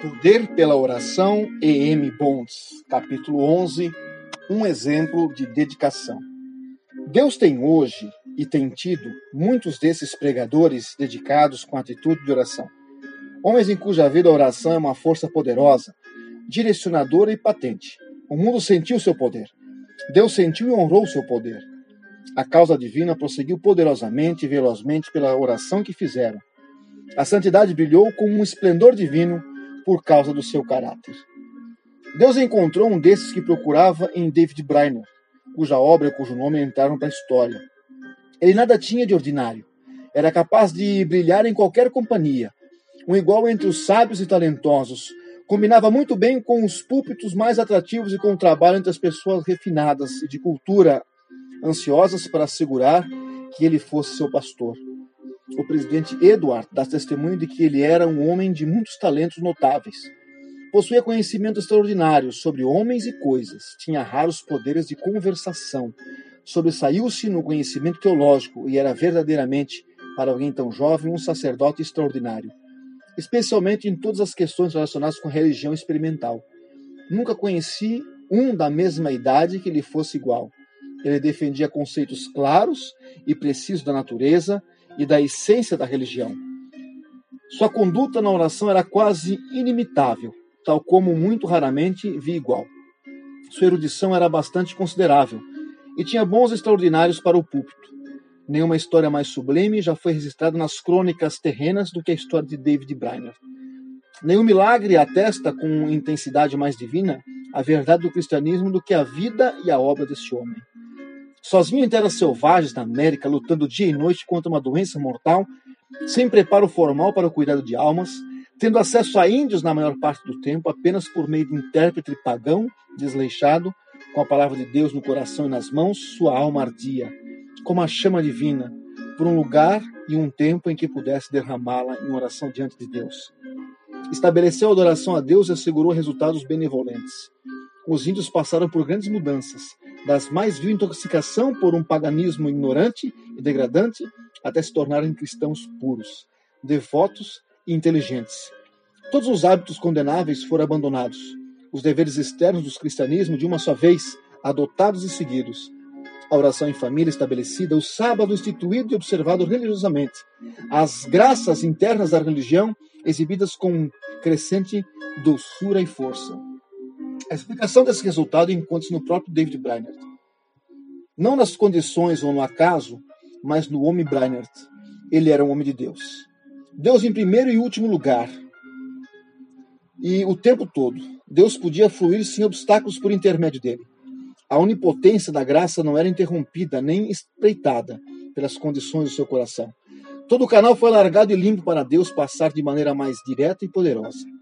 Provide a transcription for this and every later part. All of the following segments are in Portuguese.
Poder pela Oração, E.M. Bonds, capítulo 11, um exemplo de dedicação. Deus tem hoje e tem tido muitos desses pregadores dedicados com atitude de oração. Homens em cuja vida a oração é uma força poderosa, direcionadora e patente. O mundo sentiu seu poder. Deus sentiu e honrou seu poder. A causa divina prosseguiu poderosamente e velozmente pela oração que fizeram. A santidade brilhou com um esplendor divino por causa do seu caráter. Deus encontrou um desses que procurava em David Brainerd, cuja obra e cujo nome entraram para a história. Ele nada tinha de ordinário. Era capaz de brilhar em qualquer companhia. Um igual entre os sábios e talentosos. Combinava muito bem com os púlpitos mais atrativos e com o trabalho entre as pessoas refinadas e de cultura ansiosas para assegurar que ele fosse seu pastor o presidente Edward dá testemunho de que ele era um homem de muitos talentos notáveis. Possuía conhecimento extraordinário sobre homens e coisas, tinha raros poderes de conversação, sobressaiu-se no conhecimento teológico e era verdadeiramente, para alguém tão jovem, um sacerdote extraordinário, especialmente em todas as questões relacionadas com religião experimental. Nunca conheci um da mesma idade que lhe fosse igual. Ele defendia conceitos claros e precisos da natureza, e da essência da religião. Sua conduta na oração era quase inimitável, tal como muito raramente vi igual. Sua erudição era bastante considerável e tinha bons extraordinários para o púlpito. Nenhuma história mais sublime já foi registrada nas crônicas terrenas do que a história de David Brainerd. Nenhum milagre atesta com intensidade mais divina a verdade do cristianismo do que a vida e a obra deste homem. Sozinho em terras selvagens na América, lutando dia e noite contra uma doença mortal, sem preparo formal para o cuidado de almas, tendo acesso a índios na maior parte do tempo, apenas por meio de intérprete pagão, desleixado, com a palavra de Deus no coração e nas mãos, sua alma ardia, como a chama divina, por um lugar e um tempo em que pudesse derramá-la em oração diante de Deus. Estabeleceu a adoração a Deus e assegurou resultados benevolentes. Os índios passaram por grandes mudanças, das mais vil intoxicação por um paganismo ignorante e degradante, até se tornarem cristãos puros, devotos e inteligentes. Todos os hábitos condenáveis foram abandonados, os deveres externos do cristianismo, de uma só vez, adotados e seguidos. A oração em família estabelecida, o sábado instituído e observado religiosamente, as graças internas da religião exibidas com crescente doçura e força. A explicação desse resultado encontra-se no próprio David Brainerd. Não nas condições ou no acaso, mas no homem Brainerd. Ele era um homem de Deus. Deus em primeiro e último lugar. E o tempo todo, Deus podia fluir sem obstáculos por intermédio dele. A onipotência da graça não era interrompida nem espreitada pelas condições do seu coração. Todo o canal foi largado e limpo para Deus passar de maneira mais direta e poderosa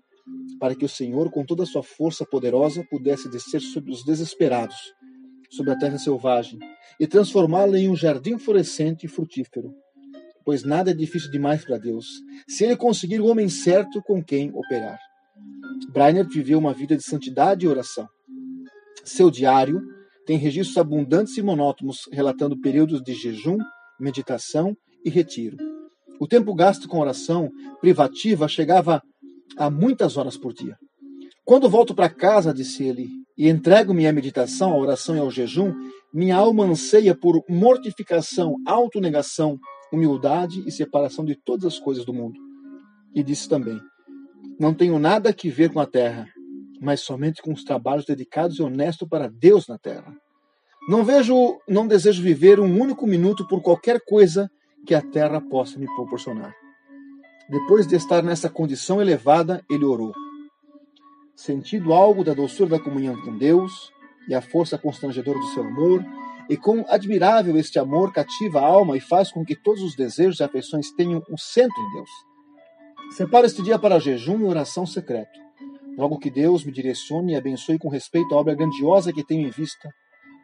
para que o Senhor, com toda a sua força poderosa, pudesse descer sobre os desesperados, sobre a terra selvagem, e transformá-la em um jardim florescente e frutífero. Pois nada é difícil demais para Deus, se ele conseguir o homem certo com quem operar. Brainerd viveu uma vida de santidade e oração. Seu diário tem registros abundantes e monótonos, relatando períodos de jejum, meditação e retiro. O tempo gasto com oração privativa chegava há muitas horas por dia. Quando volto para casa, disse ele, e entrego-me à meditação, à oração e ao jejum, minha alma anseia por mortificação, autonegação, humildade e separação de todas as coisas do mundo. E disse também: Não tenho nada que ver com a terra, mas somente com os trabalhos dedicados e honestos para Deus na terra. Não vejo, não desejo viver um único minuto por qualquer coisa que a terra possa me proporcionar. Depois de estar nessa condição elevada, ele orou. Sentindo algo da doçura da comunhão com Deus e a força constrangedora do seu amor, e quão admirável este amor cativa a alma e faz com que todos os desejos e afeições tenham um centro em Deus. Separo este dia para jejum e oração secreto. Logo que Deus me direcione e abençoe com respeito à obra grandiosa que tenho em vista,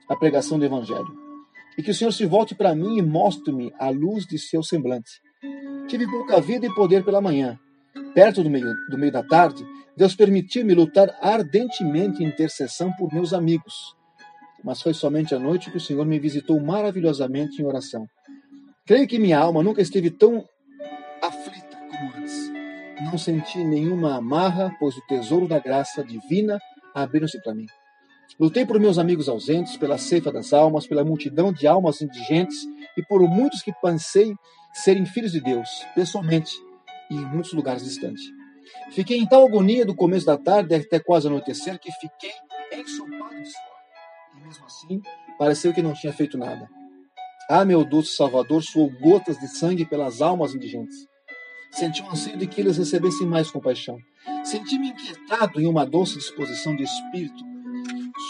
a pregação do Evangelho. E que o Senhor se volte para mim e mostre-me a luz de seu semblante Tive pouca vida e poder pela manhã. Perto do meio, do meio da tarde, Deus permitiu-me lutar ardentemente em intercessão por meus amigos. Mas foi somente à noite que o Senhor me visitou maravilhosamente em oração. Creio que minha alma nunca esteve tão aflita como antes. não senti nenhuma amarra, pois o tesouro da graça divina abriram-se para mim. Lutei por meus amigos ausentes, pela ceifa das almas, pela multidão de almas indigentes e por muitos que pensei serem filhos de Deus, pessoalmente e em muitos lugares distantes. Fiquei em tal agonia do começo da tarde até quase anoitecer que fiquei ensopado de suor. E mesmo assim, pareceu que não tinha feito nada. Ah, meu doce Salvador, suou gotas de sangue pelas almas indigentes. Senti um anseio de que eles recebessem mais compaixão. Senti-me inquietado em uma doce disposição de espírito,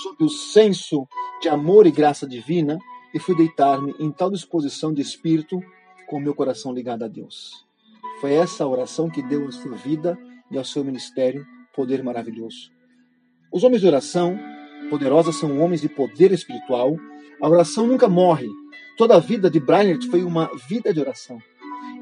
sob o senso de amor e graça divina, e fui deitar-me em tal disposição de espírito, com meu coração ligado a Deus. Foi essa oração que deu à sua vida e ao seu ministério poder maravilhoso. Os homens de oração poderosa são homens de poder espiritual. A oração nunca morre. Toda a vida de Brainerd foi uma vida de oração.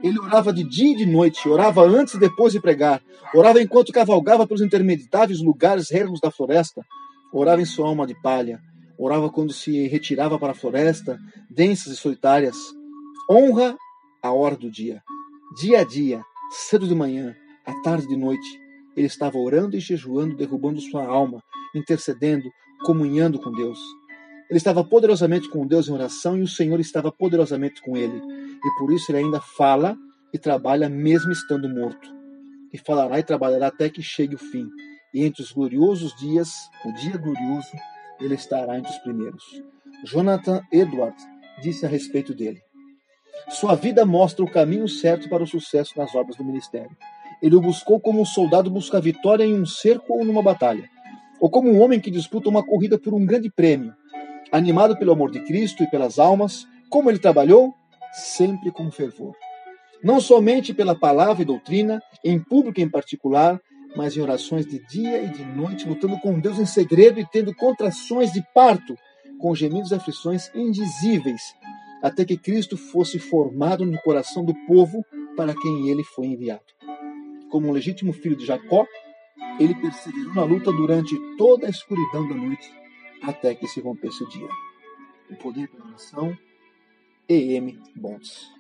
Ele orava de dia e de noite, orava antes e depois de pregar, orava enquanto cavalgava pelos intermediáveis lugares ermos da floresta, orava em sua alma de palha, orava quando se retirava para a floresta, densas e solitárias. Honra a hora do dia. Dia a dia, cedo de manhã, à tarde de noite, ele estava orando e jejuando, derrubando sua alma, intercedendo, comunhando com Deus. Ele estava poderosamente com Deus em oração e o Senhor estava poderosamente com ele. E por isso ele ainda fala e trabalha mesmo estando morto. E falará e trabalhará até que chegue o fim. E entre os gloriosos dias, o dia glorioso, ele estará entre os primeiros. Jonathan Edward disse a respeito dele: Sua vida mostra o caminho certo para o sucesso nas obras do ministério. Ele o buscou como um soldado busca a vitória em um cerco ou numa batalha, ou como um homem que disputa uma corrida por um grande prêmio. Animado pelo amor de Cristo e pelas almas, como ele trabalhou? Sempre com fervor. Não somente pela palavra e doutrina, em público em particular, mas em orações de dia e de noite, lutando com Deus em segredo e tendo contrações de parto, com gemidos e aflições indizíveis, até que Cristo fosse formado no coração do povo para quem ele foi enviado como um legítimo filho de Jacó, ele perseverou na luta durante toda a escuridão da noite, até que se rompesse o dia. O poder da oração, E.M. Bonds.